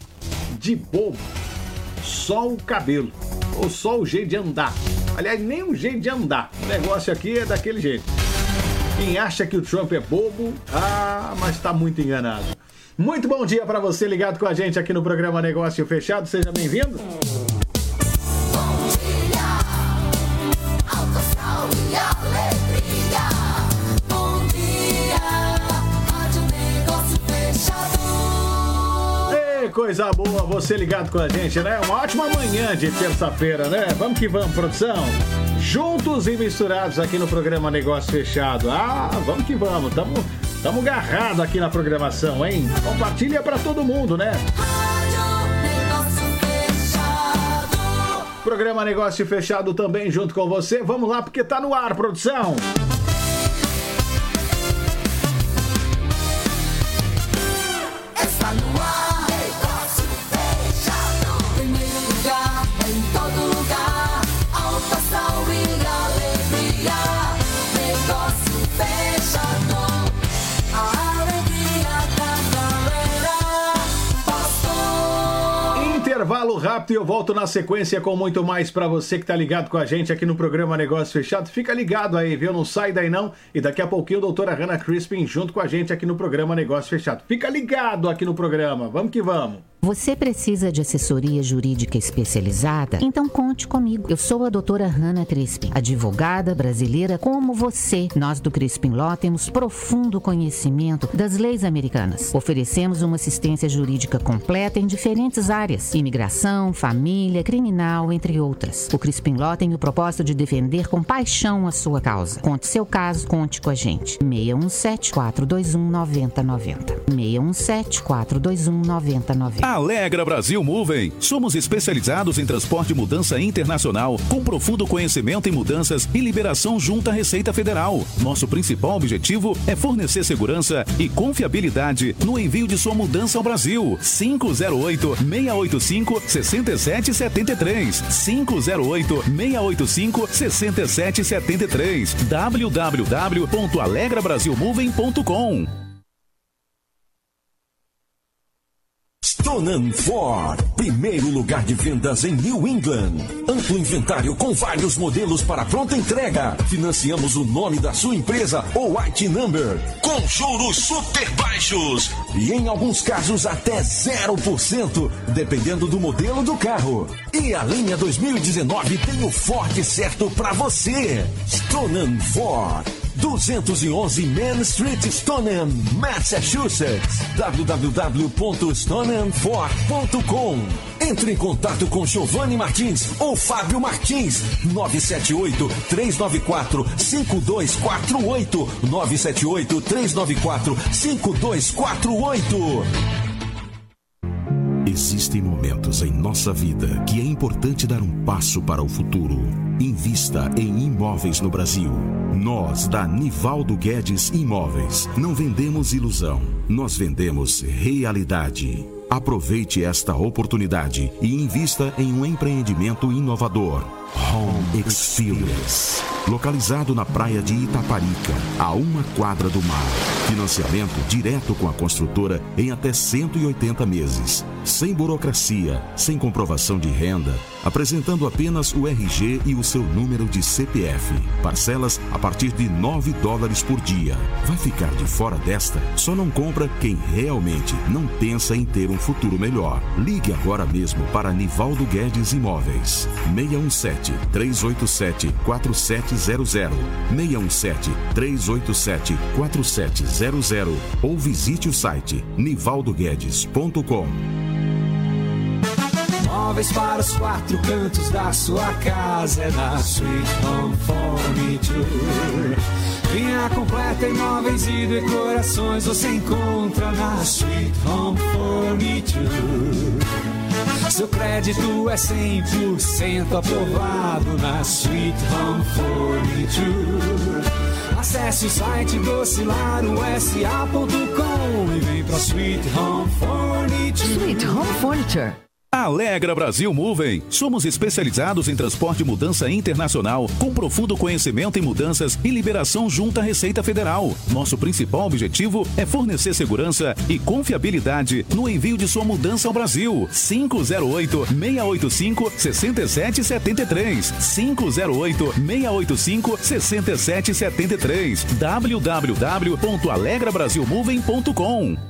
de bobo, só o cabelo, ou só o jeito de andar. Aliás, nem o jeito de andar. O negócio aqui é daquele jeito. Quem acha que o Trump é bobo, ah, mas está muito enganado. Muito bom dia para você ligado com a gente aqui no programa Negócio Fechado. Seja bem-vindo. Coisa boa você ligado com a gente, né? Uma ótima manhã de terça-feira, né? Vamos que vamos, produção. Juntos e misturados aqui no programa Negócio Fechado. Ah, vamos que vamos. Tamo, tamo agarrado aqui na programação, hein? Compartilha para todo mundo, né? Programa Negócio Fechado também junto com você. Vamos lá porque tá no ar, produção. Rápido e eu volto na sequência com muito mais para você que tá ligado com a gente aqui no programa Negócio Fechado. Fica ligado aí, viu? Não sai daí não. E daqui a pouquinho a doutora Hannah Crispin junto com a gente aqui no programa Negócio Fechado. Fica ligado aqui no programa. Vamos que vamos. Você precisa de assessoria jurídica especializada? Então conte comigo. Eu sou a doutora Hannah Crispin, advogada brasileira como você. Nós do Crispin Law temos profundo conhecimento das leis americanas. Oferecemos uma assistência jurídica completa em diferentes áreas: imigração, família, criminal, entre outras. O Crispin Law tem o propósito de defender com paixão a sua causa. Conte seu caso, conte com a gente. 617 421 9090. 617 421 9090. Alegra Brasil Moving. Somos especializados em transporte e mudança internacional, com profundo conhecimento em mudanças e liberação junto à Receita Federal. Nosso principal objetivo é fornecer segurança e confiabilidade no envio de sua mudança ao Brasil. 508-685-6773. 508-685-6773. www.alegrabrasilmoving.com Stonan Ford, primeiro lugar de vendas em New England. Amplo inventário com vários modelos para pronta entrega. Financiamos o nome da sua empresa ou IT Number com juros super baixos e em alguns casos até 0%, dependendo do modelo do carro. E a linha 2019 tem o Ford certo para você. Stonan Ford. 211 Main Street, Stoneham, Massachusetts. www.stoneham.com Entre em contato com Giovanni Martins ou Fábio Martins. 978 394 5248 978 394 5248 Existem momentos em nossa vida que é importante dar um passo para o futuro. Invista em imóveis no Brasil. Nós, da Nivaldo Guedes Imóveis, não vendemos ilusão, nós vendemos realidade. Aproveite esta oportunidade e invista em um empreendimento inovador. Home Experience. Localizado na praia de Itaparica, a uma quadra do mar. Financiamento direto com a construtora em até 180 meses. Sem burocracia, sem comprovação de renda, apresentando apenas o RG e o seu número de CPF. Parcelas a partir de 9 dólares por dia. Vai ficar de fora desta? Só não compra quem realmente não pensa em ter um futuro melhor. Ligue agora mesmo para Nivaldo Guedes Imóveis. 617 387 4700 617 387 4700 ou visite o site nivaldoguedes.com. Móveis para os quatro cantos da sua casa é na Sweet Home Furniture. Linha completa em móveis e decorações você encontra na Sweet Home Furniture. Seu crédito é 100% aprovado na Sweet Home Furniture. Acesse o site docilaro.sa.com e vem pra Sweet Home Furniture. Sweet Home Furniture. Alegra Brasil Moving. Somos especializados em transporte e mudança internacional, com profundo conhecimento em mudanças e liberação junto à Receita Federal. Nosso principal objetivo é fornecer segurança e confiabilidade no envio de sua mudança ao Brasil. 508-685-6773. 508-685-6773. www.alegrabrasilmoving.com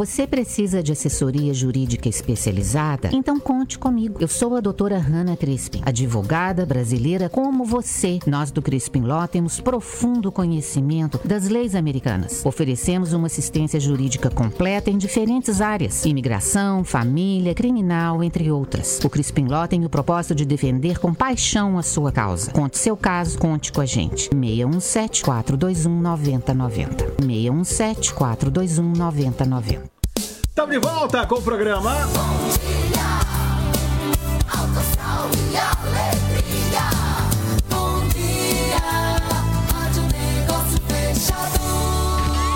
Você precisa de assessoria jurídica especializada? Então conte comigo. Eu sou a doutora Hannah Crispin, advogada brasileira como você. Nós do Crispin Law temos profundo conhecimento das leis americanas. Oferecemos uma assistência jurídica completa em diferentes áreas: imigração, família, criminal, entre outras. O Crispin Law tem o propósito de defender com paixão a sua causa. Conte seu caso, conte com a gente. 617 421 9090. 617 421 9090. Estamos de volta com o programa.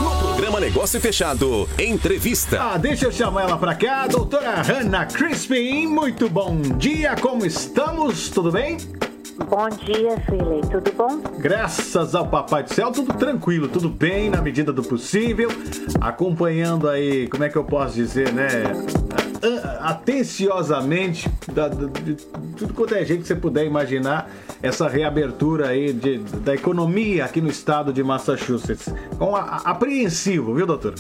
No programa Negócio Fechado, entrevista. Ah, deixa eu chamar ela pra cá, doutora Hannah Crispin. Muito bom dia, como estamos? Tudo bem? Bom dia, Freeley. Tudo bom? Graças ao Papai do Céu, tudo tranquilo, tudo bem, na medida do possível. Acompanhando aí, como é que eu posso dizer, né? atenciosamente da, de, de tudo quanto é jeito que você puder imaginar essa reabertura aí de, da economia aqui no estado de Massachusetts. Com a, a, apreensivo, viu, doutor?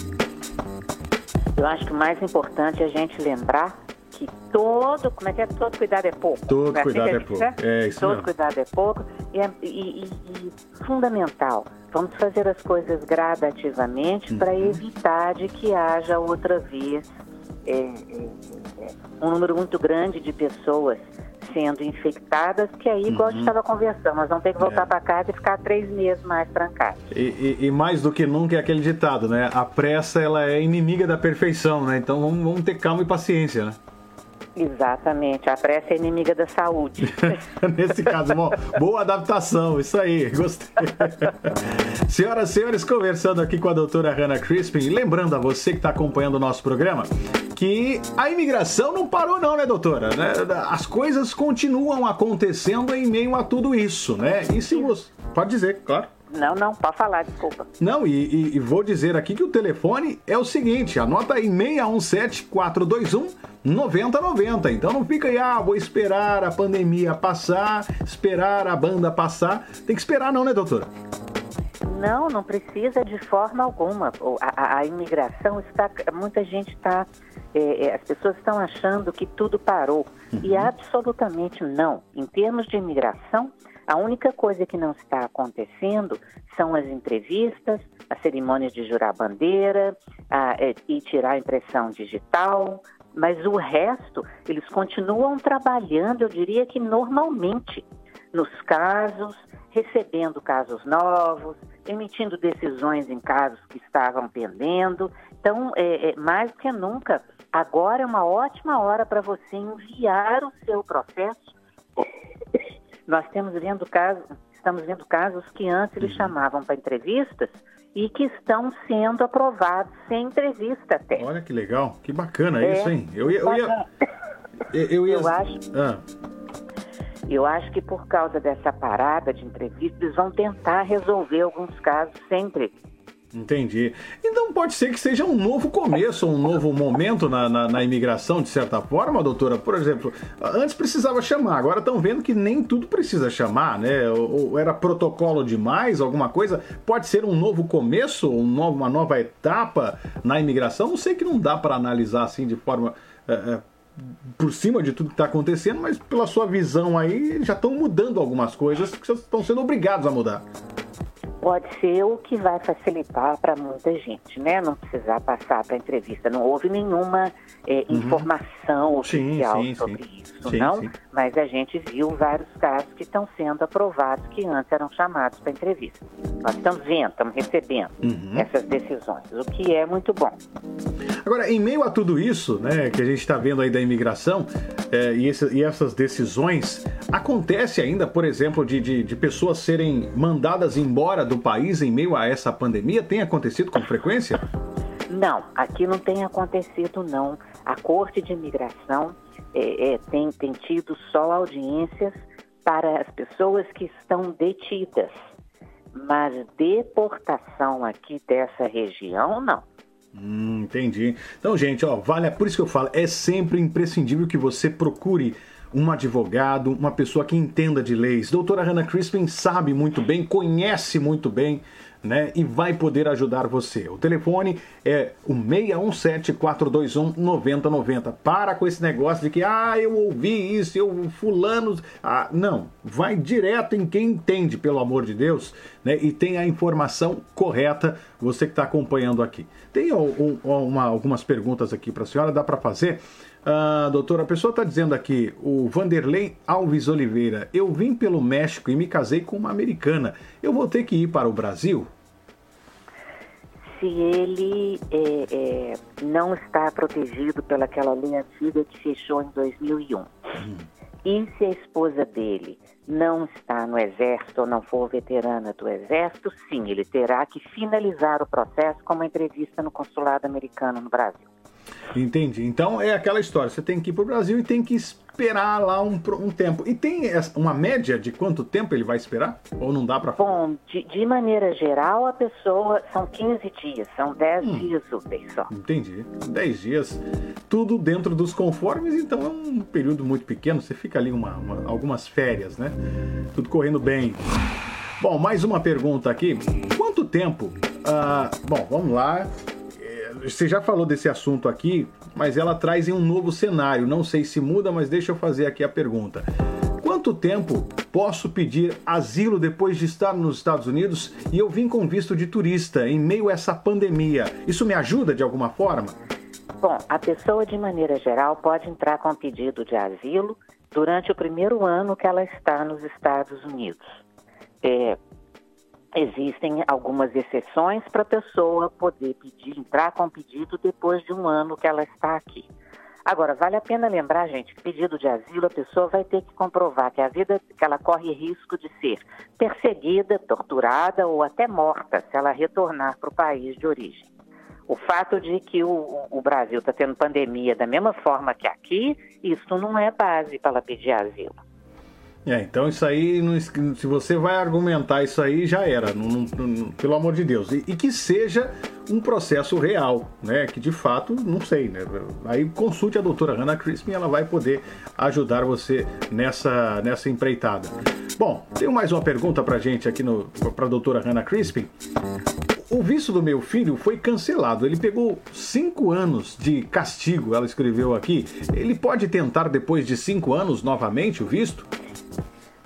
Eu acho que o mais importante é a gente lembrar que todo, como é que é? Todo cuidado é pouco. Todo é cuidado é pouco. É isso Todo mesmo. cuidado é pouco. E, é, e, e, e fundamental, vamos fazer as coisas gradativamente Uhum. para evitar de que haja outra vez é, é, é, um número muito grande de pessoas sendo infectadas, que aí, igual a gente Uhum. estava conversando, nós vamos ter que voltar É. para casa e ficar três meses mais trancados. E, e- e mais do que nunca é aquele ditado, né? A pressa ela é inimiga da perfeição, né? Então vamos, vamos ter calma e paciência, né? Exatamente, a pressa é inimiga da saúde. Nesse caso, bom, boa adaptação, isso aí, gostei. Senhoras e senhores, conversando aqui com a doutora Hannah Crispin, lembrando a você que está acompanhando o nosso programa que a imigração não parou não, né, doutora? Né? As coisas continuam acontecendo em meio a tudo isso, né? E se você... Pode dizer, claro. Não, não, pode falar, desculpa. Não, e, e- e vou dizer aqui que o telefone é o seguinte, anota aí 617-421-9090. Então não fica aí, ah, vou esperar a pandemia passar, esperar a banda passar. Tem que esperar não, né, doutora? Não, não precisa de forma alguma. A, a- a imigração está. Muita gente está. é, é, as pessoas estão achando que tudo parou. E absolutamente não. Em termos de imigração, a única coisa que não está acontecendo são as entrevistas, as cerimônias de jurar bandeira a- é, e tirar a impressão digital. Mas o resto, eles continuam trabalhando, eu diria que normalmente, nos casos, recebendo casos novos, emitindo decisões em casos que estavam pendendo. Então, é, é, mais do que nunca, agora é uma ótima hora para você enviar o seu processo. Nós temos vendo casos, estamos vendo casos que antes eles chamavam para entrevistas e que estão sendo aprovados sem entrevista até. Olha que legal, que bacana É, isso, hein? Eu ia... Eu, ia, eu, eu ia... Eu acho- Ah, Eu acho que por causa dessa parada de entrevistas, eles vão tentar resolver alguns casos sem entrevista. Entendi. Então pode ser que seja um novo começo, um novo momento na, na, na imigração, de certa forma, doutora. Por exemplo, antes precisava chamar, agora estão vendo que nem tudo precisa chamar, né? Ou, ou era protocolo demais, alguma coisa. Pode ser um novo começo, um novo, uma nova etapa na imigração. Não sei que não dá para analisar assim de forma. é, é, por cima de tudo que está acontecendo, mas pela sua visão aí já estão mudando algumas coisas que estão sendo obrigados a mudar. Pode ser o que vai facilitar para muita gente, né? Não precisar passar para entrevista. Não houve nenhuma eh, Uhum. informação Sim, oficial sim, sobre sim. isso, Sim, não? sim. Mas a gente viu vários casos que estão sendo aprovados que antes eram chamados para entrevista. Nós estamos vendo, estamos recebendo Uhum. essas decisões, o que é muito bom. Agora, em meio a tudo isso, né, que a gente está vendo aí da imigração é, e, esse- e essas decisões, acontece ainda, por exemplo, de, de, de pessoas serem mandadas embora do país em meio a essa pandemia? Tem acontecido com frequência? Não, aqui não tem acontecido não. A Corte de Imigração é, é, tem, tem tido só audiências para as pessoas que estão detidas. Mas deportação aqui dessa região, não. Hum, entendi. Então, gente, ó, vale, é por isso que eu falo, é sempre imprescindível que você procure um advogado, uma pessoa que entenda de leis. Doutora Hannah Crispin sabe muito bem, conhece muito bem, né? E vai poder ajudar você. O telefone é o 617-421-9090. Para com esse negócio de que, ah, eu ouvi isso, eu fulano. Ah, não. Vai direto em quem entende, pelo amor de Deus, né? E tem a informação correta, você que está acompanhando aqui. Tem um- um- uma- algumas perguntas aqui para a senhora, dá para fazer? Ah, doutora, a pessoa está dizendo aqui, o Vanderlei Alves Oliveira, eu vim pelo México e me casei com uma americana. Eu vou ter que ir para o Brasil? Se ele é, é, não está protegido pelaquela lei antiga que fechou em 2001, e se a esposa dele não está no exército ou não for veterana do exército, sim, ele terá que finalizar o processo com uma entrevista no consulado americano no Brasil. Entendi. Então é aquela história, você tem que ir para o Brasil e tem que esperar lá um, um tempo. E tem uma média de quanto tempo ele vai esperar? Ou não dá para Bom, de, de, maneira geral, a pessoa são 15 dias, são 10 hum. dias úteis só. Entendi. 10 dias, tudo dentro dos conformes, então é um período muito pequeno, você fica ali uma, uma, algumas férias, né? Tudo correndo bem. Bom, mais uma pergunta aqui. Quanto tempo? Ah, bom, vamos lá. Você já falou desse assunto aqui, mas ela traz em um novo cenário. Não sei se muda, mas deixa eu fazer aqui a pergunta. Quanto tempo posso pedir asilo depois de estar nos Estados Unidos e eu vim com visto de turista em meio a essa pandemia? Isso me ajuda de alguma forma? Bom, a pessoa, de maneira geral, pode entrar com pedido de asilo durante o primeiro ano que ela está nos Estados Unidos. É, existem algumas exceções para a pessoa poder pedir, entrar com pedido depois de um ano que ela está aqui. Agora, vale a pena lembrar, gente, que pedido de asilo a pessoa vai ter que comprovar que a vida que ela corre risco de ser perseguida, torturada ou até morta se ela retornar para o país de origem. O fato de que o, o Brasil está tendo pandemia da mesma forma que aqui, isso não é base para ela pedir asilo. É, então isso aí, se você vai argumentar isso aí, já era, não, não, pelo amor de Deus. E, e, que seja um processo real, né? Que de fato, não sei, né? Aí consulte a doutora Hannah Crispin, ela vai poder ajudar você nessa, nessa empreitada. Bom, tenho mais uma pergunta pra gente aqui para a doutora Hannah Crispin. O visto do meu filho foi cancelado. Ele pegou cinco anos de castigo, ela escreveu aqui. Ele pode tentar depois de cinco anos novamente o visto?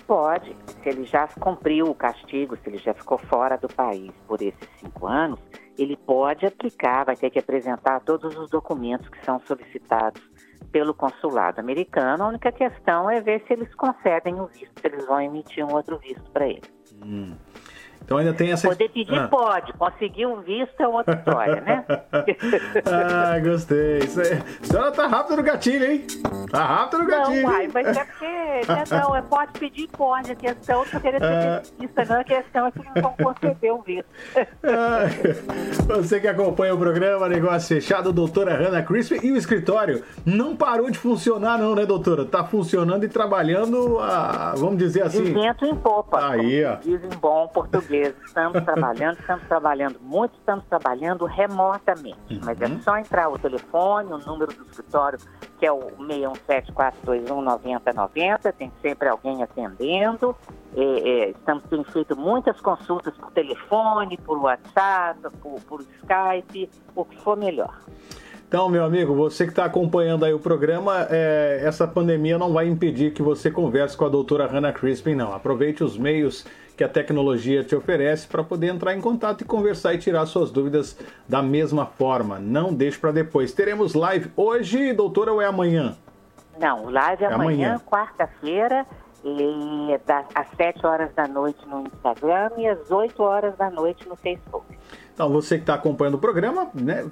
Pode, se ele já cumpriu o castigo, se ele já ficou fora do país por esses cinco anos, ele pode aplicar, vai ter que apresentar todos os documentos que são solicitados pelo consulado americano. A única questão é ver se eles concedem o visto, se eles vão emitir um outro visto para ele. Hum. Então ainda tem essa. Poder pedir ah. pode, conseguir um visto é outra história, né? ah, gostei. Isso aí. A senhora tá rápido no gatilho, hein? Tá rápido no gatilho. Não, uai, mas é porque. Né, não, é pode pedir pode. A questão não querer ah. vista, não. A questão é que não vão conceder o visto. ah, você que acompanha o programa Negócio Fechado, doutora Hannah Crispin, e o escritório não parou de funcionar, não, né, doutora? Tá funcionando e trabalhando, a, vamos dizer assim. De vento em popa. Aí, ó. Dizem bom português estamos trabalhando, estamos trabalhando muito, estamos trabalhando remotamente. Uhum. Mas é só entrar o telefone, o número do escritório, que é o 617-421-9090, tem sempre alguém atendendo. É, é, estamos tendo feito muitas consultas por telefone, por WhatsApp, por, por Skype, o que for melhor. Então, meu amigo, você que está acompanhando aí o programa, é, essa pandemia não vai impedir que você converse com a doutora Hannah Crispin, não. Aproveite os meios que a tecnologia te oferece para poder entrar em contato e conversar e tirar suas dúvidas da mesma forma. Não deixe para depois. Teremos live hoje, doutora, ou é amanhã? Não, live é amanhã, amanhã. quarta-feira, às 7 horas da noite no Instagram e às 8 horas da noite no Facebook. Então, você que está acompanhando o programa, né?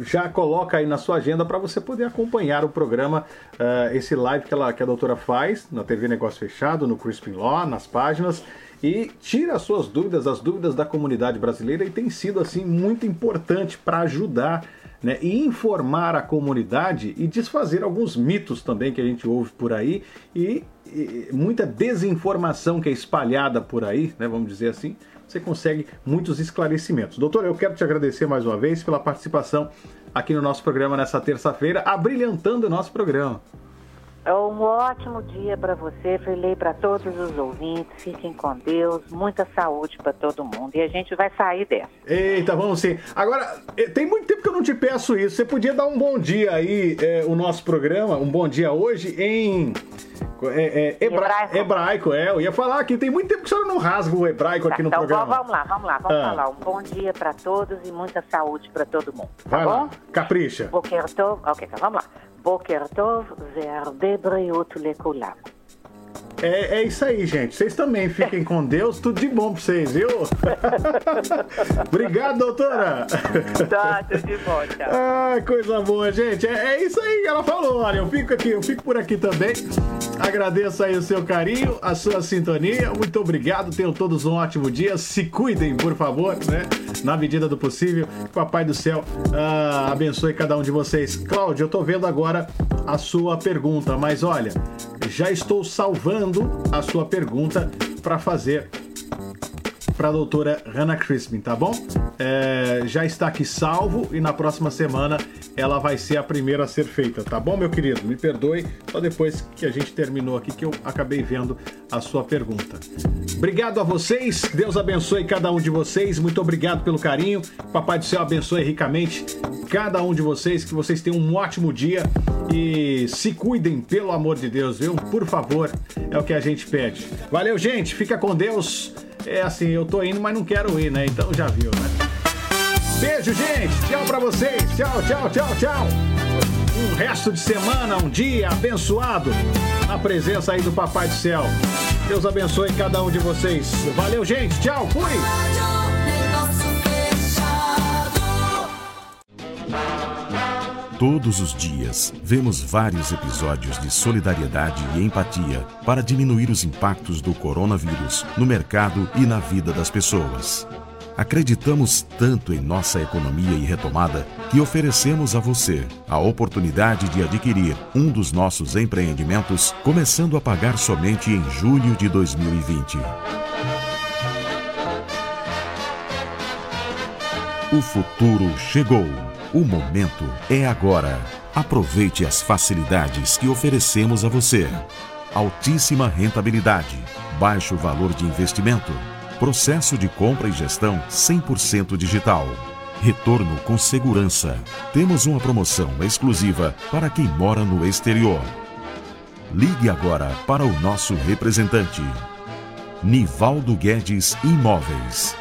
Já coloca aí na sua agenda para você poder acompanhar o programa, uh, esse live que, ela, que a doutora faz na TV Negócio Fechado, no Crispin Law, nas páginas e tira as suas dúvidas, as dúvidas da comunidade brasileira e tem sido assim muito importante para ajudar né, e informar a comunidade e desfazer alguns mitos também que a gente ouve por aí e, e muita desinformação que é espalhada por aí, né, vamos dizer assim, você consegue muitos esclarecimentos. Doutor, eu quero te agradecer mais uma vez pela participação aqui no nosso programa nessa terça-feira, abrilhantando o nosso programa. É um ótimo dia para você, Frilei, para todos os ouvintes. Fiquem com Deus, muita saúde para todo mundo. E a gente vai sair dessa. Eita, vamos sim. Agora, eh, tem muito tempo que eu não te peço isso. Você podia dar um bom dia aí, é, o nosso programa, um bom dia hoje em. Hebraico. É, é, hebra... hebraico. é. Eu ia falar que tem muito tempo que a senhora não rasga o hebraico tá, aqui no então, programa. Vamos lá, vamos lá, vamos ah. falar. Um bom dia para todos e muita saúde para todo mundo. Tá Vai bom? Lá. Capricha. Boker Tov. Ok, então vamos lá. Boker Tov, Verbe Breut Lekulam. É, é isso aí, gente. Vocês também fiquem com Deus. Tudo de bom pra vocês, viu? Obrigado, doutora. Tá, tudo de bom, tchau. Ai, coisa boa, gente. É, é isso aí que ela falou. Olha, eu fico aqui, eu fico por aqui também. Agradeço aí o seu carinho, a sua sintonia. Muito obrigado. Tenham todos um ótimo dia. Se cuidem, por favor, né? Na medida do possível. Que o Papai do Céu ah, abençoe cada um de vocês. Cláudio, eu tô vendo agora a sua pergunta, mas olha, já estou salvando a sua pergunta para fazer para a doutora Hannah Crispin, tá bom? É, já está aqui salvo e na próxima semana ela vai ser a primeira a ser feita, tá bom, meu querido? Me perdoe, só depois que a gente terminou aqui que eu acabei vendo a sua pergunta. Obrigado a vocês, Deus abençoe cada um de vocês, muito obrigado pelo carinho, Papai do Céu abençoe ricamente cada um de vocês, que vocês tenham um ótimo dia e se cuidem, pelo amor de Deus, viu? Por favor, é o que a gente pede. Valeu, gente, fica com Deus. É assim, eu tô indo, mas não quero ir, né? Então já viu, né? Beijo, gente. Tchau pra vocês. Tchau, tchau, tchau, tchau. Um resto de semana, um dia abençoado. Na presença aí do Papai do Céu. Deus abençoe cada um de vocês. Valeu, gente. Tchau. Fui. Todos os dias, vemos vários episódios de solidariedade e empatia para diminuir os impactos do coronavírus no mercado e na vida das pessoas. Acreditamos tanto em nossa economia e retomada que oferecemos a você a oportunidade de adquirir um dos nossos empreendimentos, começando a pagar somente em julho de 2020. O futuro chegou. O momento é agora. Aproveite as facilidades que oferecemos a você. Altíssima rentabilidade, baixo valor de investimento, processo de compra e gestão 100% digital. Retorno com segurança. Temos uma promoção exclusiva para quem mora no exterior. Ligue agora para o nosso representante. Nivaldo Guedes Imóveis